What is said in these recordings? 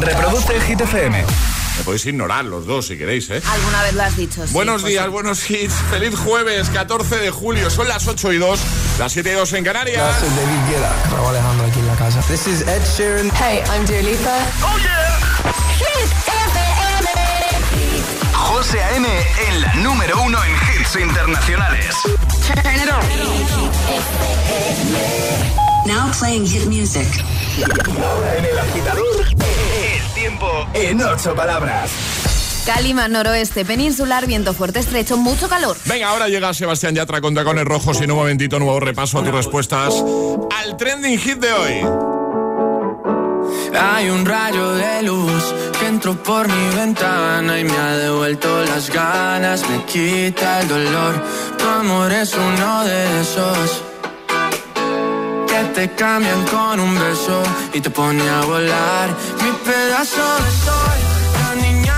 Reproduce Hit FM. Me podéis ignorar los dos si queréis, ¿eh? Alguna vez lo has dicho. Buenos días, buenos hits. Feliz jueves, 14 de julio. Son las 8 y 2, las 7 y 2 en Canarias. Soy David Guetta. Raúl Alejandro aquí en la casa. This is Ed Sheeran. Hey, I'm Dua Lipa. ¡Oh, yeah! Hit FM. José A.M. en la número uno en hits internacionales. Turn it on. Now playing hit music. En el agitador, tiempo en ocho palabras. Calima, noroeste, peninsular, viento fuerte, estrecho, mucho calor. Venga, ahora llega Sebastián Yatra con tacones rojos y en un momentito nuevo repaso a tus respuestas al trending hit de hoy. Hay un rayo de luz que entró por mi ventana y me ha devuelto las ganas, me quita el dolor. Tu amor es uno de esos te cambian con un beso y te pone a volar. Mi pedazo de sol, la niña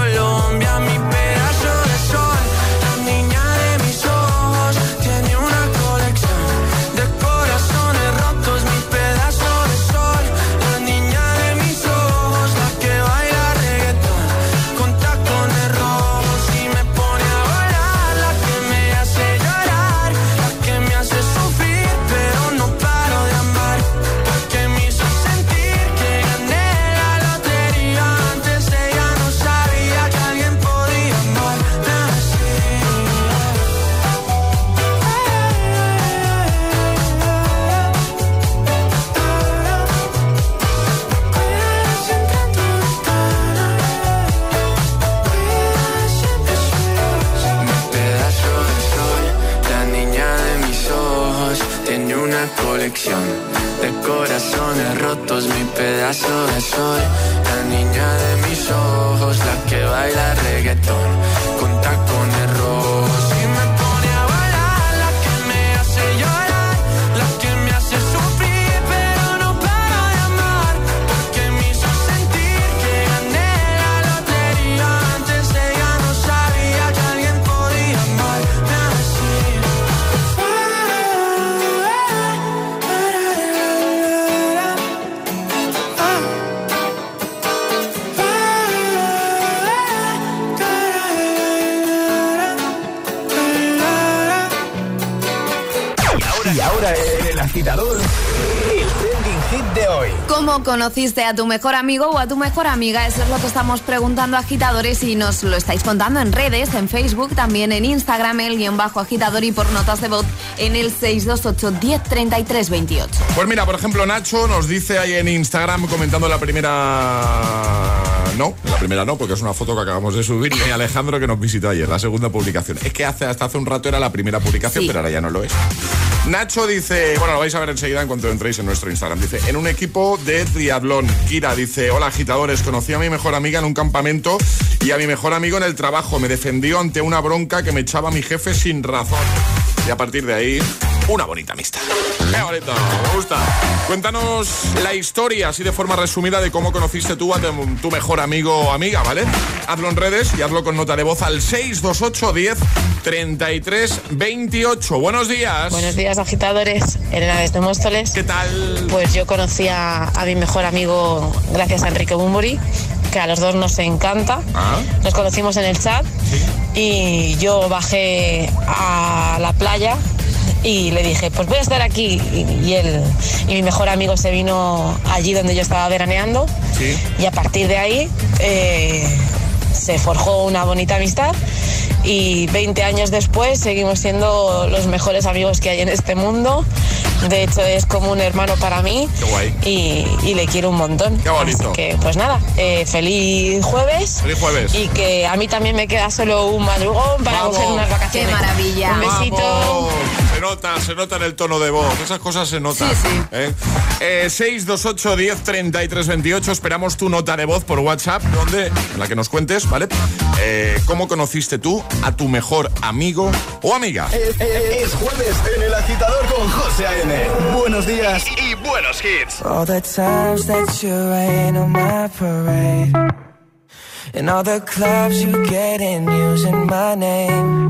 De sol, la niña de mis ojos, la que baila reggaetón ¿Cómo conociste a tu mejor amigo o a tu mejor amiga? Eso es lo que estamos preguntando agitadores y nos lo estáis contando en redes, en Facebook, también en Instagram, el guion bajo agitador y por notas de voz en el 628 1033 28. Pues mira, por ejemplo, Nacho nos dice ahí en Instagram comentando la primera. No, la primera no, porque es una foto que acabamos de subir. Y Alejandro que nos visitó ayer, la segunda publicación. Es que hace, hasta hace un rato era la primera publicación, Sí. pero ahora ya no lo es. Nacho dice, bueno, lo vais a ver enseguida en cuanto entréis en nuestro Instagram. Dice, en un equipo de triatlón. Kira dice, hola agitadores, conocí a mi mejor amiga en un campamento y a mi mejor amigo en el trabajo. Me defendió ante una bronca que me echaba mi jefe sin razón. Y a partir de ahí, una bonita amistad. Qué bonito, me gusta. Cuéntanos la historia, así de forma resumida, de cómo conociste tú a tu, mejor amigo o amiga, ¿vale? Hazlo en redes y hazlo con nota de voz al 628 10 33 28. Buenos días. Buenos días, agitadores. Elena desde Móstoles. ¿Qué tal? Pues yo conocí a, a mi mejor amigo gracias a Enrique Bumburi, que a los dos nos encanta. Ah. Nos conocimos en el chat y yo bajé a la playa y le dije, pues voy a estar aquí. Y, y él y mi mejor amigo se vino allí donde yo estaba veraneando. Sí. Y a partir de ahí eh, se forjó una bonita amistad. Y 20 años después seguimos siendo los mejores amigos que hay en este mundo. De hecho, es como un hermano para mí. Qué guay. Y, y le quiero un montón. Qué bonito. Así que, pues nada, eh, feliz jueves. Feliz jueves. Y que a mí también me queda solo un madrugón para Vamos. coger unas vacaciones. Qué maravilla. Un besito. Vamos. Se nota, se nota en el tono de voz. Esas cosas se notan. Sí, sí. ¿eh? Eh, 628 10 33 28. Esperamos tu nota de voz por WhatsApp, donde, en la que nos cuentes, ¿vale? Eh, ¿Cómo conociste tú a tu mejor amigo o amiga? Es, es- es jueves en el agitador con José A.M. Buenos días y buenos hits. All the times that you rain on my parade. And all the clubs you get in using my name.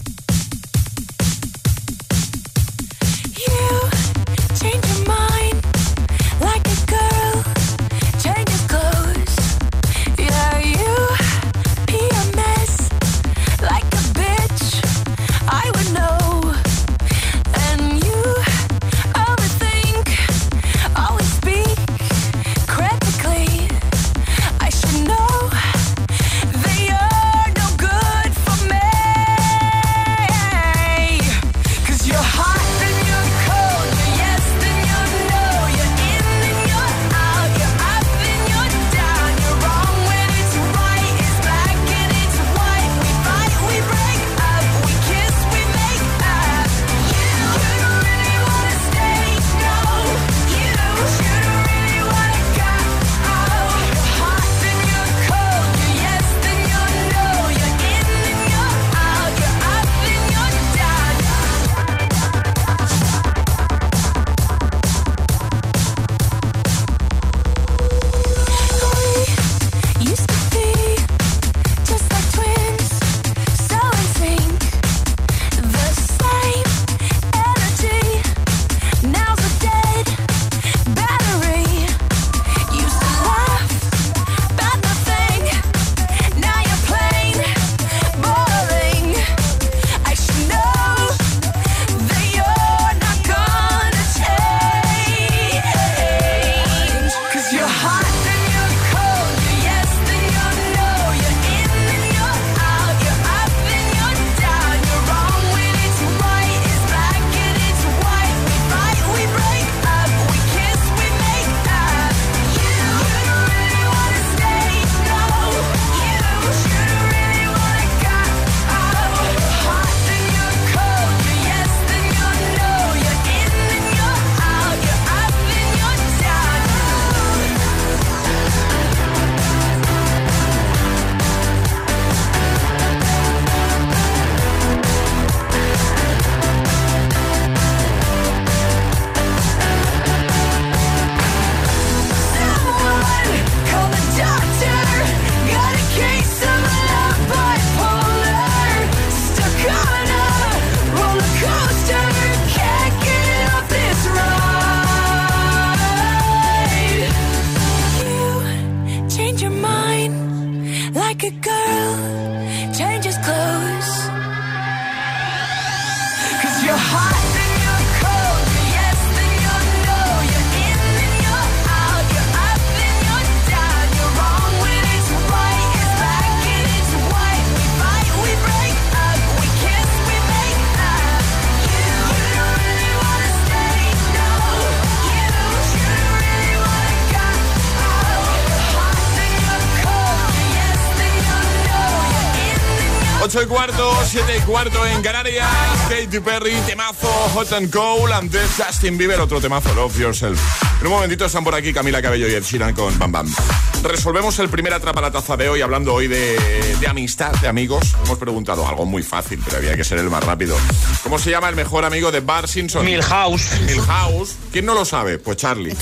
Cuarto en Canarias. Katy Perry, temazo, Hot and Cold. Antes Justin Bieber, otro temazo, Love Yourself. En un momentito están por aquí Camila Cabello y Ed Sheeran con Bam Bam. Resolvemos el primer atrapa la taza de hoy hablando hoy de, de amistad, de amigos. Hemos preguntado algo muy fácil, pero había que ser el más rápido. ¿Cómo se llama el mejor amigo de Bart Simpson? Milhouse. Milhouse. ¿Quién no lo sabe? Pues Charlie.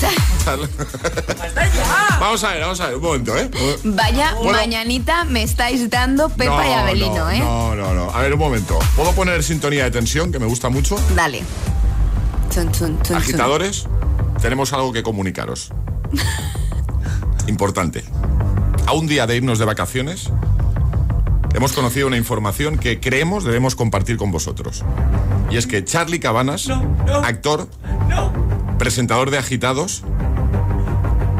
vamos a ver, vamos a ver, un momento, ¿eh? Vaya Bueno. mañanita me estáis dando Pepa y Abelino, no, ¿eh? No, no, no. A ver, un momento. ¿Puedo poner sintonía de tensión, que me gusta mucho? Dale. Chun, chun, chun, chun. Agitadores, tenemos algo que comunicaros. Importante. A un día de irnos de vacaciones, hemos conocido una información que creemos debemos compartir con vosotros. Y es que Charlie Cabanas, actor, presentador de Agitados,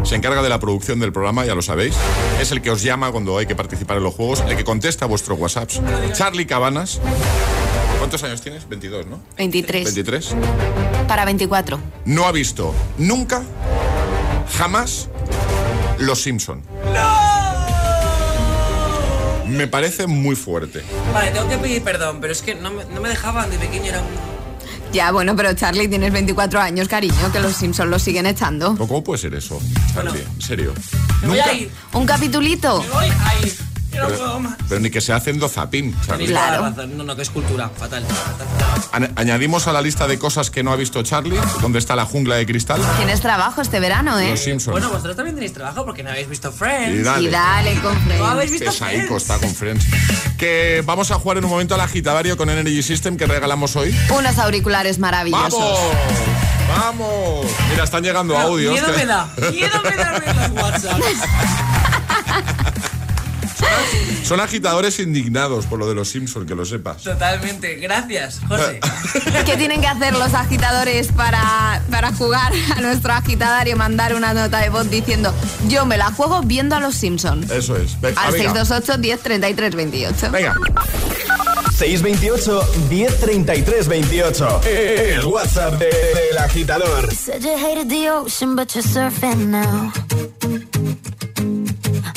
se encarga de la producción del programa, ya lo sabéis. Es el que os llama cuando hay que participar en los juegos, el que contesta vuestros WhatsApps. Charlie Cabanas. ¿Cuántos años tienes? 22, ¿no? 23 23. para 24. no ha visto nunca, jamás, Los Simpson. Me parece muy fuerte. Vale, tengo que pedir perdón, pero es que no me, no me dejaban de pequeño, era un... Ya, bueno, pero Charlie, tienes 24 años, cariño, que los Simpsons los siguen echando. ¿Cómo puede ser eso, Charlie? En serio. Me voy a ir, ¿Un capitulito? me voy a ir. Yo no Pero, puedo más. pero ni que se hacen zapín, Charlie. Tenéis toda Claro. la razón. No, no, que es cultura, fatal. fatal. Añ- Añadimos a la lista de cosas que no ha visto Charlie, donde está la jungla de cristal, Tienes trabajo este verano, ¿eh? Los Simpsons. Bueno, vosotros también tenéis trabajo porque no habéis visto y Friends. dale. Y dale, con Friends. ¿No habéis visto Pesaico Friends? está con Friends. Que vamos a jugar en un momento al agitadario con Energy System que regalamos hoy. Unos auriculares maravillosos. ¡Vamos! ¡Vamos! Mira, están llegando audios. Miedo me da, miedo me da ver Son agitadores indignados por lo de los Simpsons, que lo sepas. Totalmente, gracias, José. ¿Qué tienen que hacer los agitadores para, para jugar a nuestro agitadario? Mandar una nota de voz diciendo yo me la juego viendo a los Simpsons. Eso es. Ve- ah, Al venga. 628 10 33 28. Venga. 628 1033 28. El WhatsApp de- del agitador. Said you hated the ocean, but you're surfing now.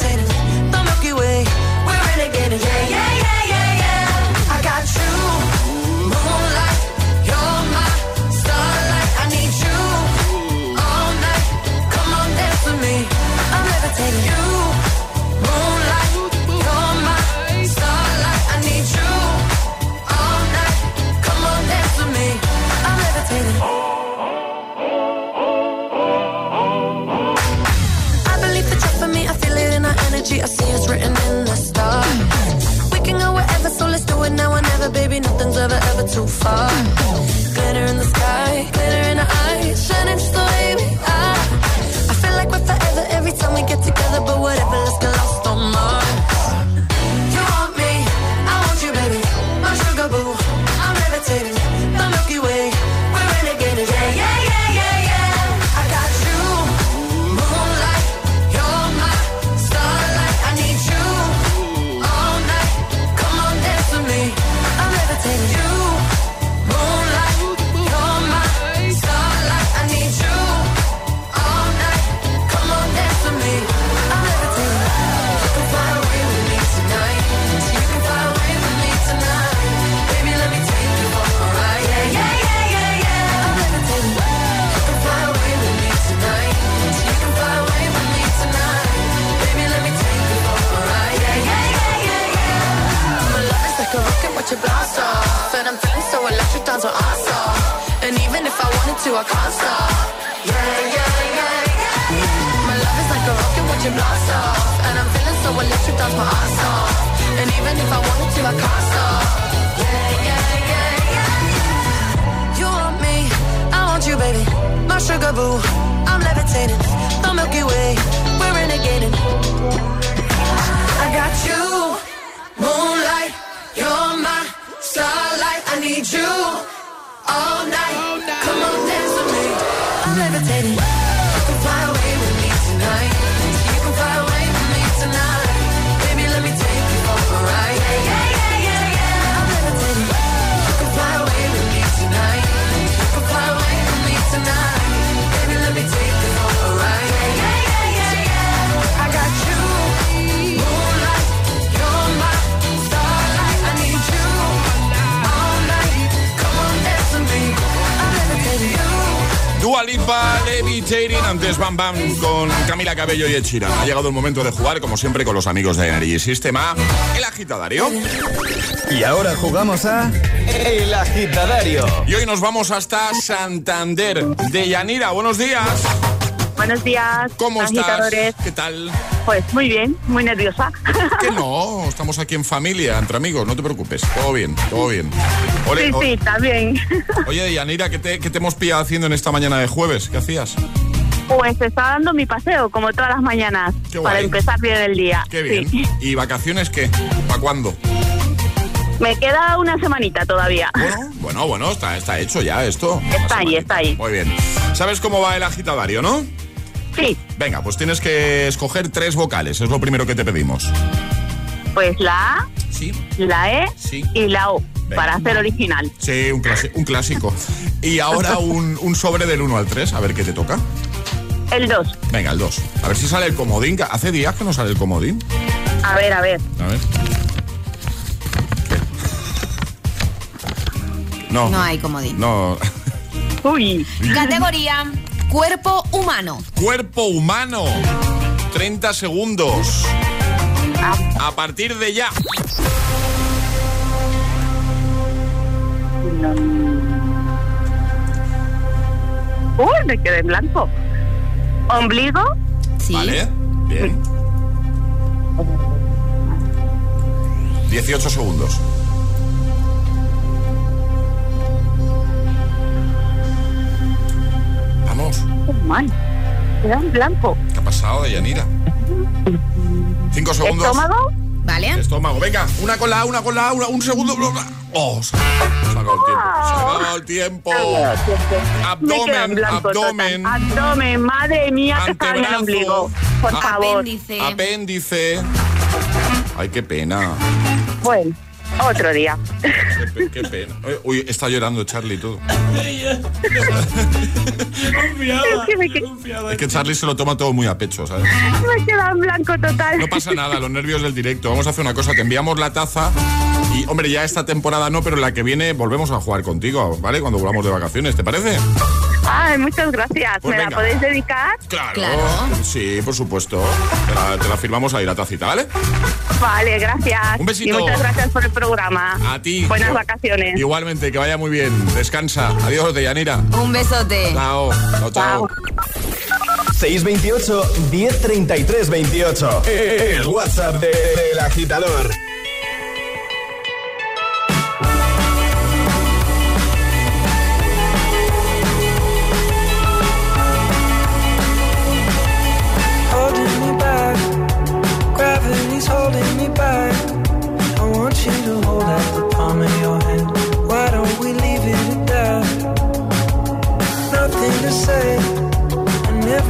I'm My sugar boo, I'm levitating. The Milky Way, we're renegading. I got you, moonlight, you're my starlight. I need you Dua Lipa, Levitating, antes Bam Bam con Camila Cabello y Echira. Ha llegado el momento de jugar, como siempre, con los amigos de Energy System A, el agitadario. Y ahora jugamos a El Agitadario. Y hoy nos vamos hasta Santander, de Yanira. Buenos días. Buenos días, ¿Cómo agitadores. estás? ¿Qué tal? Pues muy bien, muy nerviosa. Que no, estamos aquí en familia, entre amigos, no te preocupes. Todo bien, todo bien. Ole, sí, sí, también. Oye, Yanira, ¿qué te, qué te hemos pillado haciendo en esta mañana de jueves? ¿Qué hacías? Pues estaba dando mi paseo, como todas las mañanas, Qué para empezar bien el día. Qué bien. Sí. ¿Y vacaciones qué? ¿Para cuándo? Me queda una semanita todavía. Bueno, bueno, bueno, está, está hecho ya esto. Está ahí, está ahí. Muy bien. ¿Sabes cómo va el agitadario, no? Sí, Venga, pues tienes que escoger tres vocales, es lo primero que te pedimos. pues la A, Sí. la E Sí. y la O, Venga. para ser original. Sí, un, clásico. Y ahora un, un sobre del 1 al 3, a ver qué te toca. El 2. Venga, el 2. A ver si sale el comodín. que Hace días que no sale el comodín. A ver, a ver. A ver. No. No hay comodín. No. Uy, Categoría cuerpo humano. Cuerpo humano. 30 segundos. A partir de ya. uy, me quedé en blanco. Ombligo, Sí. ¿Vale? Bien. 18 segundos. Vamos. Mal. Queda en blanco. ¿Qué ha pasado, Yanira? Cinco segundos. ¿Estómago? ¿Vale? Estómago. Venga, una con la A, una con la A, una- un segundo. Oh, se se ha acabado el tiempo. Se ha acabado el tiempo. Abdomen, blanco abdomen. total. Abdomen, madre mía, que está en el ombligo. Por Ah. favor. Apéndice. Apéndice. Ay, qué pena. Bueno, otro día. Qué, pe- qué pena. Uy, está llorando Charlie y todo. Es que me, que- Es que Charlie se lo toma todo muy a pecho, ¿sabes? me queda en blanco total. No pasa nada, los nervios del directo. Vamos a hacer una cosa, te enviamos la taza y, hombre, ya esta temporada no, pero la que viene volvemos a jugar contigo, ¿vale? Cuando volvamos de vacaciones, ¿te parece? Ay, muchas gracias. Pues ¿Me venga. la podéis dedicar? Claro. Claro. Sí, por supuesto. Te la, te la firmamos ahí, la tacita, ¿vale? Vale, gracias. Un besito. Y muchas gracias por el programa. A ti. Buenas vacaciones. Igualmente, que vaya muy bien. Descansa. Adiós, Deyanira. Un besote. Chao. Chao, chao. 628 1033 28. El WhatsApp de- del agitador.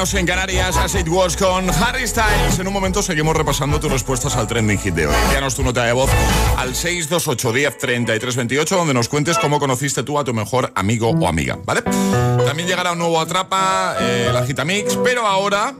en Canarias, As It Was con Harry Styles. En un momento seguimos repasando tus respuestas al trending hit de hoy. Envíanos tu nota de voz al 628 10 33 28, donde nos cuentes cómo conociste tú a tu mejor amigo o amiga, ¿vale? También llegará un nuevo Atrapa, eh, la Gitamix, pero ahora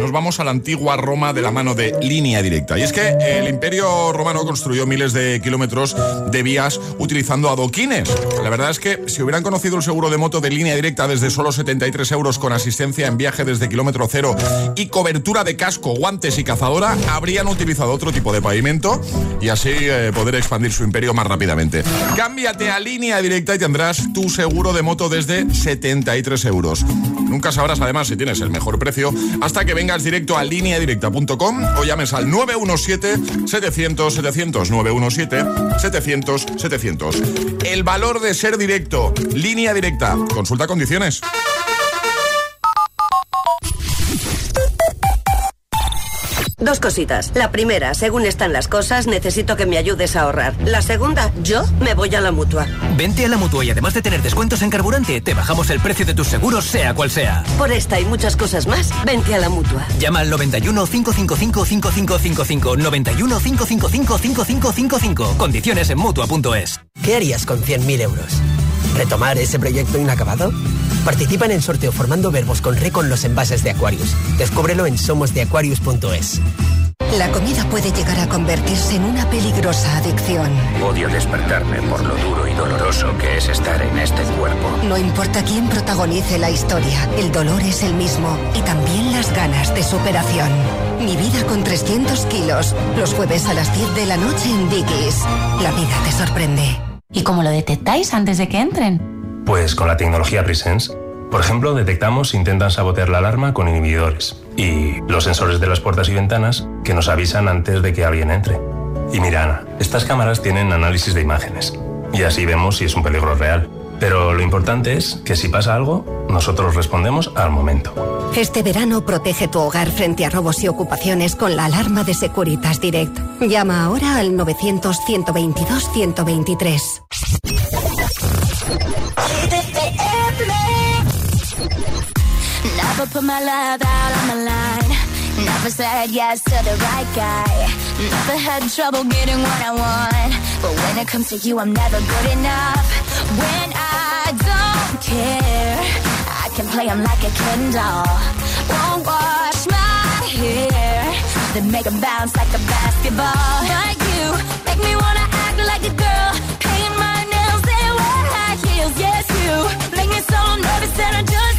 nos vamos a la antigua Roma de la mano de línea directa. Y es que el imperio romano construyó miles de kilómetros de vías utilizando adoquines. La verdad es que si hubieran conocido el seguro de moto de línea directa desde solo 73 euros con asistencia en viaje desde kilómetro cero y cobertura de casco, guantes y cazadora, habrían utilizado otro tipo de pavimento y así eh, poder expandir su imperio más rápidamente. Cámbiate a línea directa y tendrás tu seguro de moto desde 73 euros. Nunca sabrás además si tienes el mejor precio hasta que vengas directo a lineadirecta.com o llames al 917-700-700. 917-700-700. El valor de ser directo. Línea directa. Consulta condiciones. Dos cositas. La primera, según están las cosas, necesito que me ayudes a ahorrar. La segunda, yo me voy a la mutua. Vente a la mutua y además de tener descuentos en carburante, te bajamos el precio de tus seguros, sea cual sea. Por esta y muchas cosas más, vente a la mutua. Llama al 91 555 5555 91 555 5555. Condiciones en mutua.es. ¿Qué harías con 100.000 euros? ¿Retomar ese proyecto inacabado? Participa en el sorteo formando verbos con re con los envases de Aquarius. Descúbrelo en somosdeaquarius.es. La comida puede llegar a convertirse en una peligrosa adicción. Odio despertarme por lo duro y doloroso que es estar en este cuerpo. No importa quién protagonice la historia, el dolor es el mismo y también las ganas de superación. Mi vida con 300 kilos, los jueves a las 10 de la noche en Dickies. La vida te sorprende. ¿Y cómo lo detectáis antes de que entren? Pues con la tecnología Presence. Por ejemplo, detectamos si intentan sabotear la alarma con inhibidores y los sensores de las puertas y ventanas que nos avisan antes de que alguien entre. Y mira, Ana, estas cámaras tienen análisis de imágenes y así vemos si es un peligro real. Pero lo importante es que si pasa algo, nosotros respondemos al momento. Este verano protege tu hogar frente a robos y ocupaciones con la alarma de Securitas Direct. Llama ahora al 900-122-123. Never put my love out on the line. Never said yes to the right guy. Never had trouble getting what I want. But when it comes to you, I'm never good enough. When I don't care, I can play him like a Ken doll. Won't wash my hair, then make him bounce like a basketball. But you make me wanna act like a girl. Paint my nails and wear high heels. Yes, you make me so nervous that I just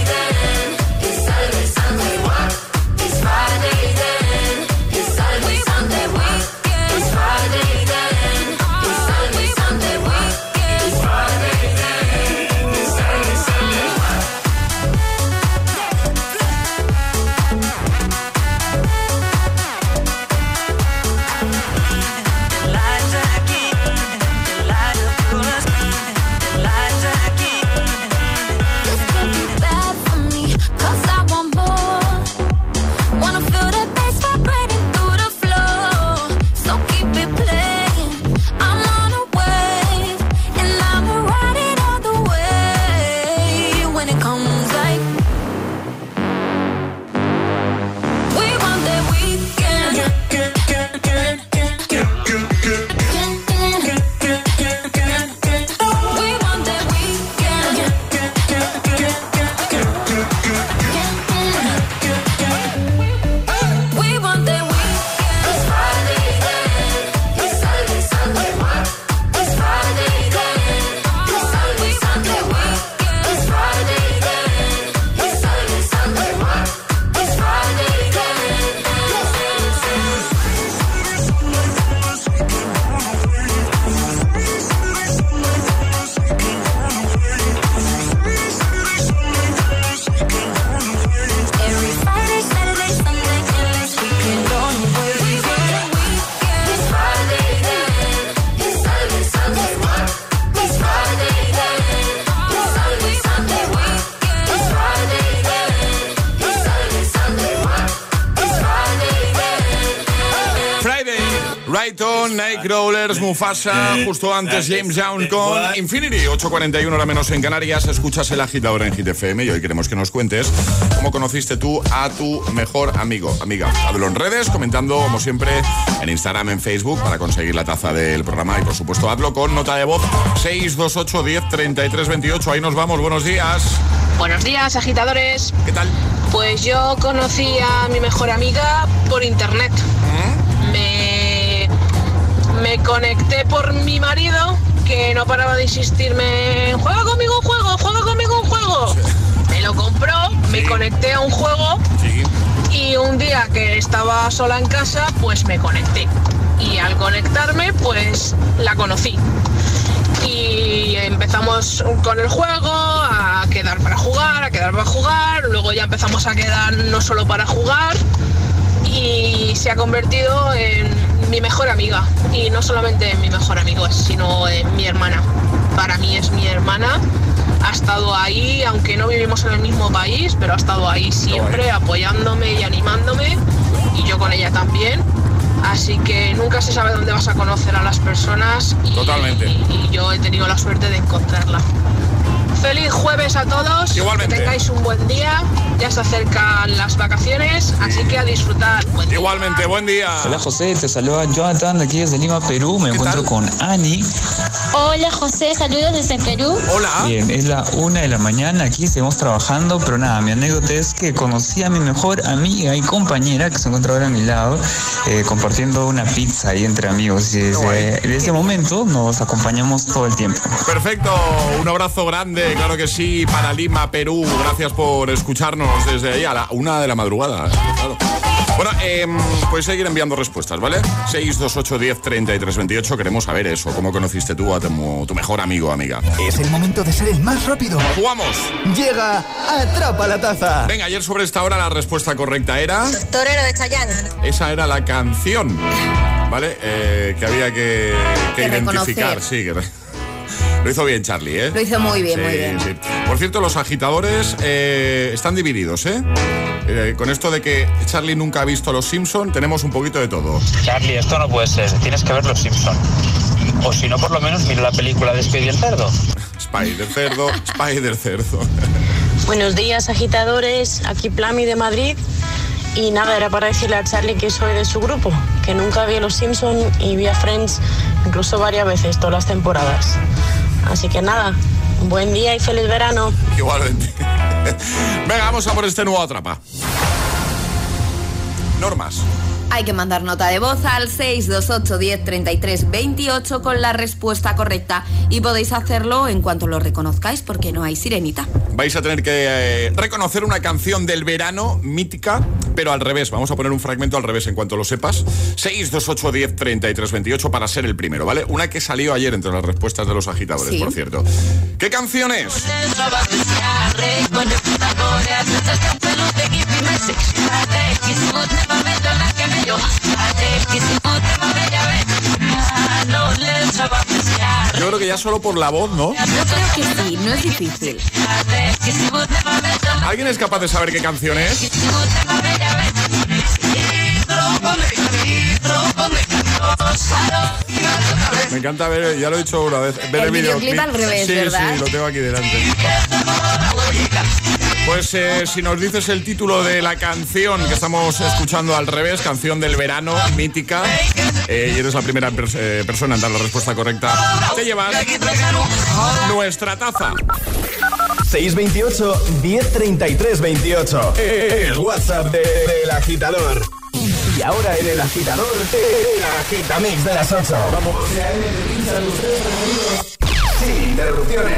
Rayton, Nightcrawlers, Mufasa, justo antes James Young con Infinity, 8.41 hora menos en Canarias, escuchas el agitador en Hit FM y hoy queremos que nos cuentes cómo conociste tú a tu mejor amigo, amiga. Hablo en redes, comentando como siempre en Instagram, en Facebook para conseguir la taza del programa y por supuesto hazlo con nota de voz 628 10 33 28, ahí nos vamos, buenos días. Buenos días, agitadores. ¿Qué tal? Pues yo conocí a mi mejor amiga por internet. Me, me conecté por mi marido, que no paraba de insistirme, juega conmigo un juego, juega conmigo un juego. Me lo compró, me conecté a un juego y un día que estaba sola en casa, pues me conecté. Y al conectarme, pues la conocí. Y empezamos con el juego, a quedar para jugar, a quedar para jugar. Luego ya empezamos a quedar no solo para jugar. Y se ha convertido en mi mejor amiga. Y no solamente en mi mejor amigo, sino en mi hermana. Para mí es mi hermana. Ha estado ahí, aunque no vivimos en el mismo país, pero ha estado ahí siempre apoyándome y animándome. Y yo con ella también. Así que nunca se sabe dónde vas a conocer a las personas y, Totalmente. y yo he tenido la suerte de encontrarla. Feliz jueves a todos. Igualmente. Que tengáis un buen día. Ya se acercan las vacaciones, así que a disfrutar. Buen. Igualmente, buen día. Hola José, te saluda Jonathan de aquí desde Lima, Perú. Me encuentro con Ani. Hola José, saludos desde Perú. Hola. Bien, es la una de la mañana, aquí seguimos trabajando, pero nada, mi anécdota es que conocí a mi mejor amiga y compañera que se encuentra ahora a mi lado, eh, compartiendo una pizza ahí entre amigos. Y desde, desde ese momento nos acompañamos todo el tiempo. Perfecto, un abrazo grande, claro que sí, para Lima, Perú. Gracias por escucharnos desde ahí a la una de la madrugada. ¿eh? Claro. Bueno, eh, puedes seguir enviando respuestas, ¿vale? 628 10 33 28. Queremos saber eso. ¿Cómo conociste tú a tu, tu mejor amigo o amiga? Es el momento de ser el más rápido. ¡Jugamos! Llega Atrapa la Taza. Venga, ayer sobre esta hora la respuesta correcta era. Torero de Chayanne. Esa era la canción, ¿vale? Eh, que había que, que Que identificar. reconocer. Sí, que Lo hizo bien Charlie, ¿eh? Lo hizo muy bien, Sí, muy bien. sí. Por cierto, los agitadores eh, están divididos, ¿eh? Eh, Con esto de que Charlie nunca ha visto Los Simpson, tenemos un poquito de todo. Charlie, esto no puede ser. Tienes que ver Los Simpson. O si no, por lo menos mira la película de Speedy el cerdo. Spider cerdo, Spider cerdo. Buenos días, agitadores. Aquí Plami de Madrid. Y nada, era para decirle a Charlie que soy de su grupo, que nunca vi Los Simpson y vi a Friends incluso varias veces, todas las temporadas. Así que nada, buen día y feliz verano. Igualmente. Venga, vamos a por este nuevo atrapa. Normas. Hay que mandar nota de voz al 628 10 33 28 con la respuesta correcta y podéis hacerlo en cuanto lo reconozcáis porque no hay sirenita. Vais a tener que eh, reconocer una canción del verano mítica, pero al revés. Vamos a poner un fragmento al revés en cuanto lo sepas. 628 10 33 28 para ser el primero, ¿vale? Una que salió ayer entre las respuestas de los agitadores, Sí. por cierto. ¿Qué canción es? Yo creo que ya solo por la voz, ¿no? Yo creo que sí, no es difícil. ¿Alguien es capaz de saber qué canción es? Me encanta ver, ya lo he dicho una vez, ver el, El videoclip al revés, sí, ¿verdad? Sí, lo tengo aquí delante. Pues eh, si nos dices el título de la canción que estamos escuchando al revés, canción del verano, mítica, eh, y eres la primera pers- eh, persona en dar la respuesta correcta, te llevas nuestra taza. 628 1033 28. El WhatsApp de- del agitador. Y ahora en el agitador, el agitamix de las 8. Vamos. Sin interrupciones.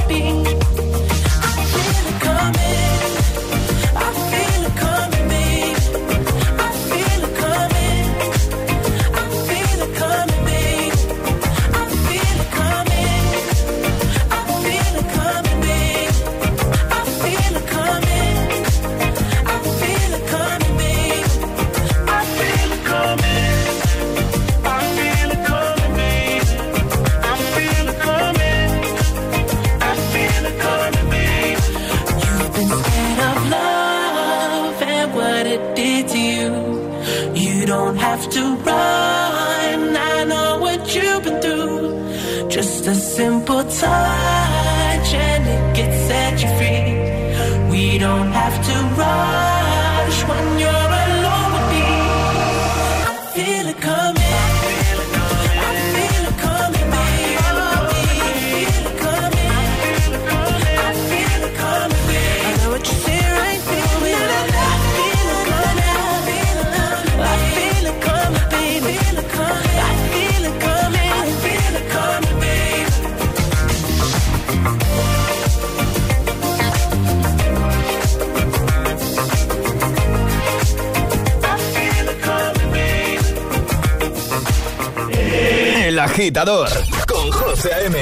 agitador con José A.M.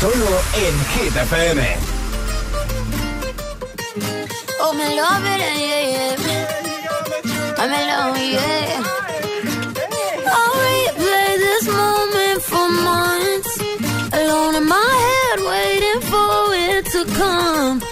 Solo en Hit FM. Oh, me love it, yeah, yeah. I'm in love, yeah. I'll replay this moment for months. Alone in my head, waiting for it to come.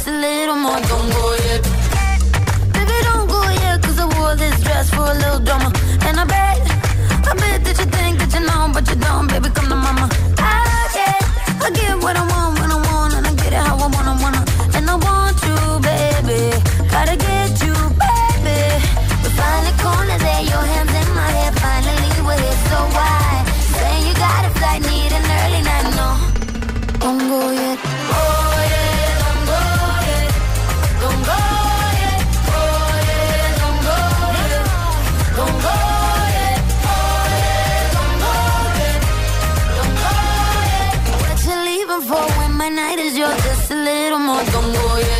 Just a little more. Don't go yet. Baby, don't go yet, cause I wore this dress for a little drama. And I bet, I bet that you think that you know, but you don't, baby, come to mama. A little more. Don't go yet.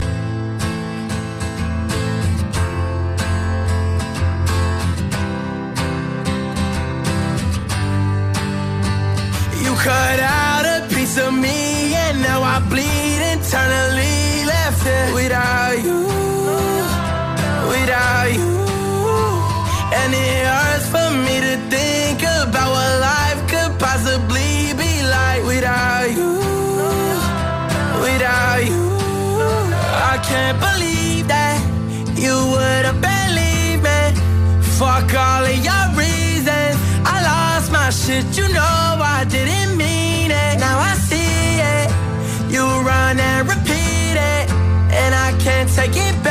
Take it back.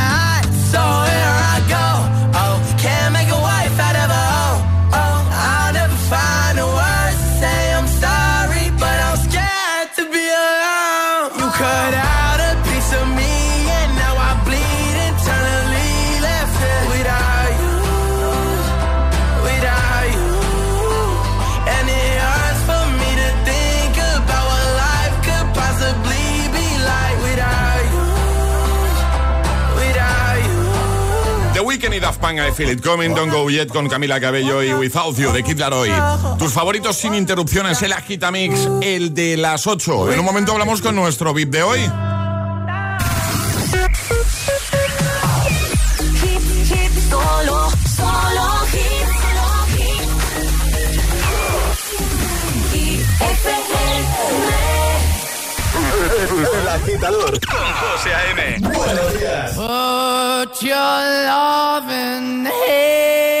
Punk, I Feel It Coming, Don't Go Yet con Camila Cabello y Without You de Kid Laroi. Tus favoritos sin interrupciones, el Agitamix, el de las 8. En un momento hablamos con nuestro VIP de hoy. Agitador con José A.M. Buenos días. Put your loving hand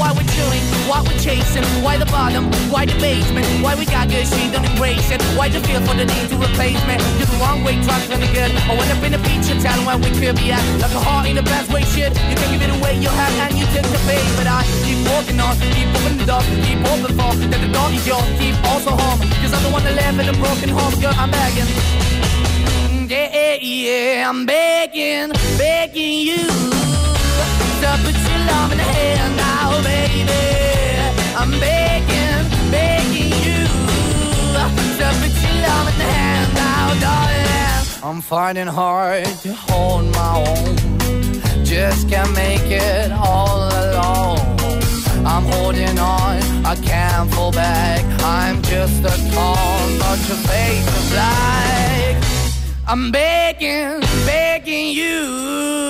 Why we're chilling, why we're chasing, why the bottom, why the basement, why we got good, she don't embrace it. Why the feel for the need to replace me? You're the wrong way, trying to be good. I went up in a feature town where we could be at. Like a heart in the best way, shit. You can give it away, you have, and you take the bait. But I keep walking on, keep opening the door, keep open for that the door is yours, keep also home. Cause I'm the one that live in a broken home, girl, I'm begging. Yeah, yeah, yeah, I'm begging, begging you your your hand out, baby. I'm begging, begging you put your hand darling. I'm finding hard to hold my own. Just can't make it all alone. I'm holding on, I can't fall back. I'm just a call, but your face black. I'm begging, begging you,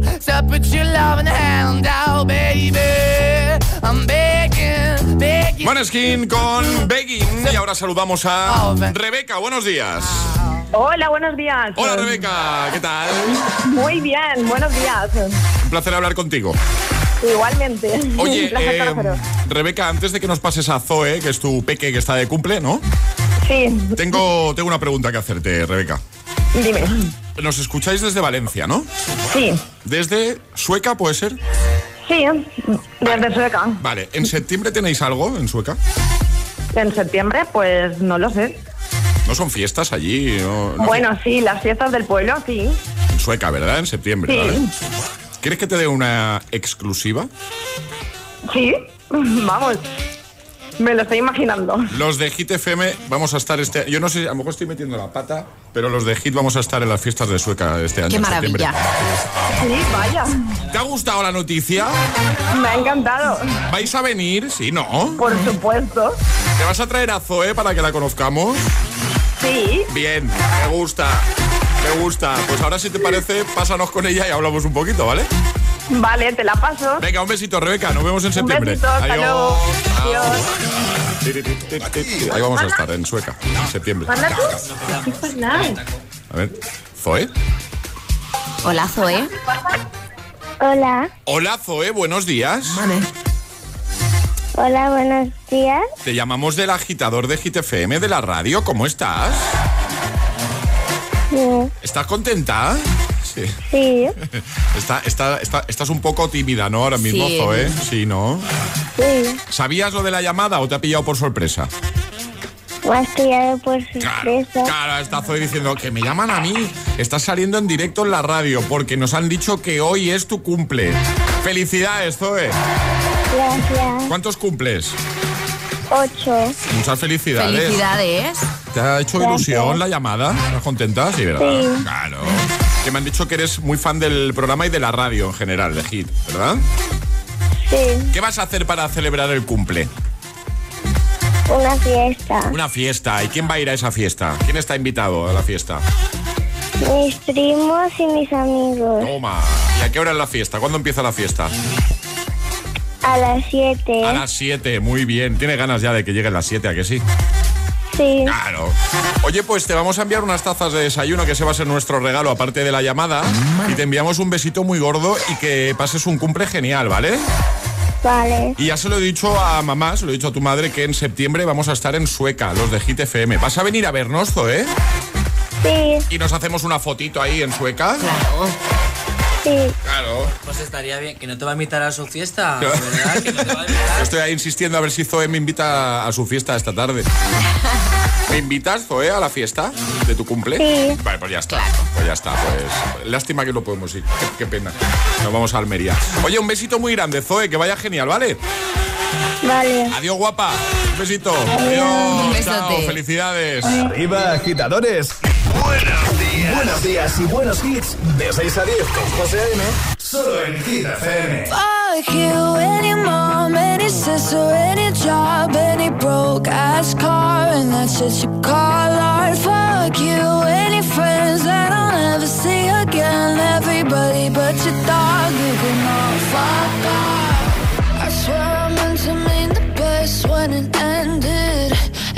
to put your loving hand out, baby. I'm begging, begging. Maneskin con Begging. Y ahora saludamos a Rebeca. Buenos días. Hola, buenos días. Hola Rebeca, ¿qué tal? Muy bien, buenos días. Un placer hablar contigo. Igualmente. Oye, Un placer eh. Rebeca, antes de que nos pases a Zoe, que es tu peque que está de cumple, ¿no? Sí. Tengo, tengo una pregunta que hacerte, Rebeca. Dime. Nos escucháis desde Valencia, ¿no? Sí. ¿Desde Sueca puede ser? Sí, desde Sueca. Vale, ¿en septiembre tenéis algo en Sueca? En septiembre, pues no lo sé. ¿No son fiestas allí? no- no- Bueno, sí, las fiestas del pueblo, sí. En Sueca, ¿verdad? En septiembre, Sí. ¿vale? ¿Quieres que te dé una exclusiva? Sí, vamos. Me lo estoy imaginando. Los de Hit FM vamos a estar este Yo no sé, a lo mejor estoy metiendo la pata, pero los de Hit vamos a estar en las fiestas de Sueca este año. Qué maravilla. Sí, vaya. ¿Te ha gustado la noticia? Me ha encantado. ¿Vais a venir? Sí, ¿no? Por supuesto. ¿Te vas a traer a Zoe para que la conozcamos? Sí. Bien, me gusta. Me gusta. Pues ahora si te parece, pásanos con ella y hablamos un poquito, ¿vale? Vale, te la paso. Venga, un besito, Rebeca. Nos vemos en septiembre. besito, hasta luego. Ahí vamos a estar, en Sueca, en septiembre. ¿Parla tú? A ver, Zoe. Hola, Zoe. Hola, Hola, Zoe, buenos días. hola, buenos días. Te llamamos del agitador de Hit FM de la radio. ¿Cómo estás? Sí, ¿Estás contenta? Sí. sí, Está, está, está- estás un poco tímida, ¿no? Ahora mismo, Sí. Zoe. Sí, ¿no? sí. ¿Sabías lo de la llamada o te ha pillado por sorpresa? Me has pillado por sorpresa. Claro, está Zoe diciendo que me llaman a mí. Estás saliendo en directo en la radio porque nos han dicho que hoy es tu cumple. Felicidades, Zoe. Gracias. ¿Cuántos cumples? Ocho. Muchas felicidades. Felicidades. ¿Te ha hecho Gracias. ilusión la llamada? ¿Estás contenta? Sí, ¿verdad? Sí. Claro. Que me han dicho que eres muy fan del programa y de la radio en general, de Hit, ¿verdad? Sí, ¿Qué vas a hacer para celebrar el cumple? una fiesta. Una fiesta. ¿Y quién va a ir a esa fiesta? ¿Quién está invitado a la fiesta? Mis primos y mis amigos. Toma. ¿Y a qué hora es la fiesta? ¿Cuándo empieza la fiesta? A las siete. A las 7, muy bien. Tiene ganas ya de que lleguen las 7, ¿a que sí? Sí. Claro. Oye, pues te vamos a enviar unas tazas de desayuno, que ese va a ser nuestro regalo, aparte de la llamada. Y te enviamos un besito muy gordo y que pases un cumple genial, ¿vale? Vale. Y ya se lo he dicho a mamá, se lo he dicho a tu madre, que en septiembre vamos a estar en Sueca, los de Hit FM. ¿Vas a venir a vernos, Zoe? Sí, Y nos hacemos una fotito ahí en Sueca. Claro. Sí. Claro. Pues estaría bien, que no te va a invitar a su fiesta, ¿verdad? Que no te va a Yo estoy ahí insistiendo a ver si Zoe me invita a su fiesta esta tarde. ¿Me invitas, Zoe, a la fiesta de tu cumple? Sí. Vale, pues ya está. Pues ya está, pues. Lástima que no podemos ir. Qué, qué pena. Nos vamos a Almería. Oye, un besito muy grande, Zoe, que vaya genial, ¿vale? Vale. Adiós, guapa. Un besito. Adiós. Adiós. Un Chao, felicidades. Arriba, agitadores. Buenos días. Buenos días y buenos hits. De 6 a 10 con José A.M. Solo en Hit FM. Fuck you, any mom, any sister, any job, any broke ass car, and that's just you call art. Fuck you, any friends that I'll never see again. Everybody but your dog, you can all fuck off. I swear I meant to mean the best when it ended.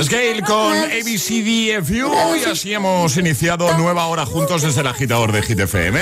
Es Gale con ABCDFU y así hemos iniciado nueva hora juntos desde el agitador de GTFM.